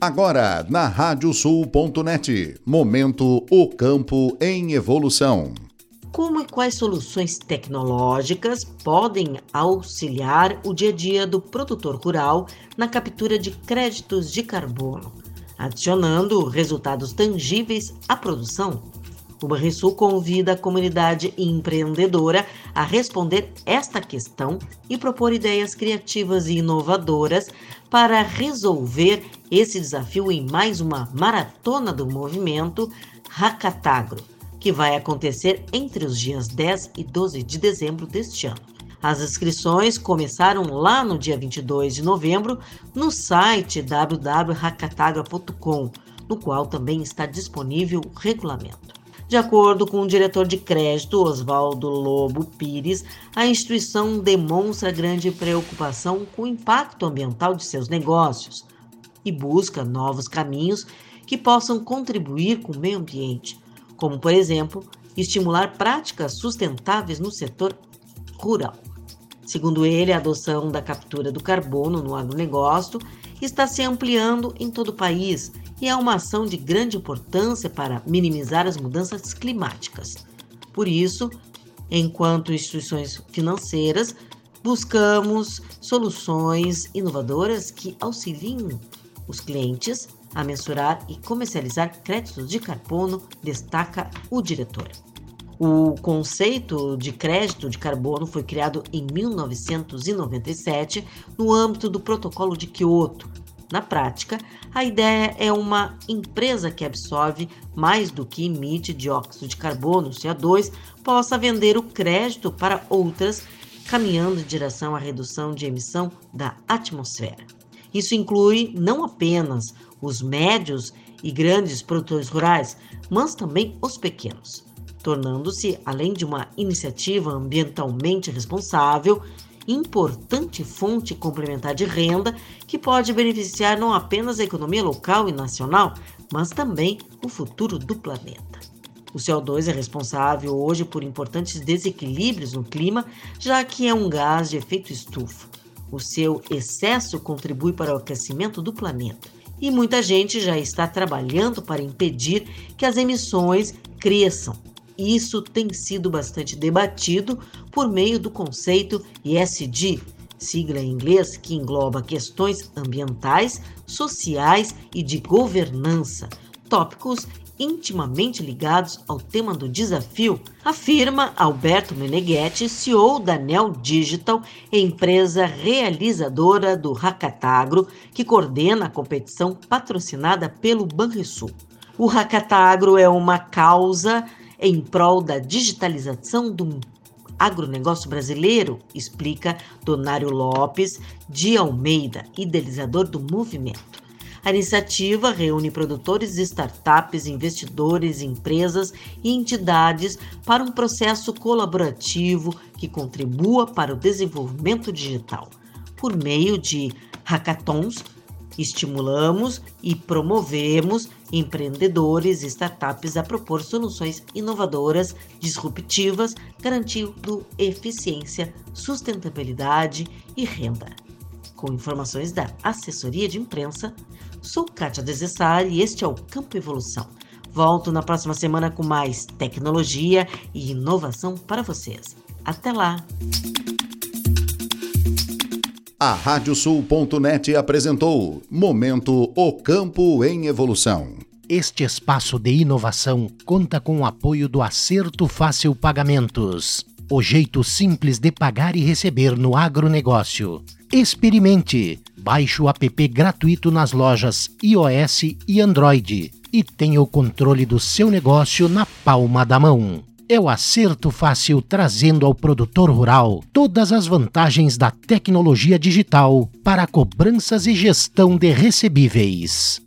Agora, na radiosul.net, momento O Campo em Evolução. Como e quais soluções tecnológicas podem auxiliar o dia a dia do produtor rural na captura de créditos de carbono, adicionando resultados tangíveis à produção? O Banrisul convida a comunidade empreendedora a responder esta questão e propor ideias criativas e inovadoras para resolver esse desafio em mais uma maratona do movimento Hackatagro, que vai acontecer entre os dias 10 e 12 de dezembro deste ano. As inscrições começaram lá no dia 22 de novembro no site www.hackatagra.com, no qual também está disponível o regulamento. De acordo com o diretor de crédito, Oswaldo Lobo Pires, a instituição demonstra grande preocupação com o impacto ambiental de seus negócios e busca novos caminhos que possam contribuir com o meio ambiente, como, por exemplo, estimular práticas sustentáveis no setor rural. Segundo ele, a adoção da captura do carbono no agronegócio está se ampliando em todo o país e é uma ação de grande importância para minimizar as mudanças climáticas. Por isso, enquanto instituições financeiras, buscamos soluções inovadoras que auxiliem os clientes a mensurar e comercializar créditos de carbono, destaca o diretor. O conceito de crédito de carbono foi criado em 1997 no âmbito do Protocolo de Quioto, na prática, a ideia é uma empresa que absorve mais do que emite dióxido de carbono, CO2, possa vender o crédito para outras, caminhando em direção à redução de emissão da atmosfera. Isso inclui não apenas os médios e grandes produtores rurais, mas também os pequenos, tornando-se, além de uma iniciativa ambientalmente responsável, importante fonte complementar de renda que pode beneficiar não apenas a economia local e nacional, mas também o futuro do planeta. O CO2 é responsável hoje por importantes desequilíbrios no clima, já que é um gás de efeito estufa. O seu excesso contribui para o aquecimento do planeta. E muita gente já está trabalhando para impedir que as emissões cresçam, isso tem sido bastante debatido por meio do conceito ESG, sigla em inglês que engloba questões ambientais, sociais e de governança, tópicos intimamente ligados ao tema do desafio, afirma Alberto Meneghetti, CEO da Neo Digital, empresa realizadora do Hackatagro, que coordena a competição patrocinada pelo Banrisul. O Hackatagro é uma causa em prol da digitalização do agronegócio brasileiro, explica Donário Lopes de Almeida, idealizador do movimento. A iniciativa reúne produtores, startups, investidores, empresas e entidades para um processo colaborativo que contribua para o desenvolvimento digital, por meio de hackathons Estimulamos e promovemos empreendedores e startups a propor soluções inovadoras, disruptivas, garantindo eficiência, sustentabilidade e renda. Com informações da assessoria de imprensa, sou Kátia Desessari e este é o Campo Evolução. Volto na próxima semana com mais tecnologia e inovação para vocês. Até lá! A Radiosul.net apresentou Momento O Campo em Evolução. Este espaço de inovação conta com o apoio do Acerto Fácil Pagamentos. O jeito simples de pagar e receber no agronegócio. Experimente! Baixe o app gratuito nas lojas iOS e Android e tenha o controle do seu negócio na palma da mão é o acerto fácil trazendo ao produtor rural todas as vantagens da tecnologia digital para cobranças e gestão de recebíveis.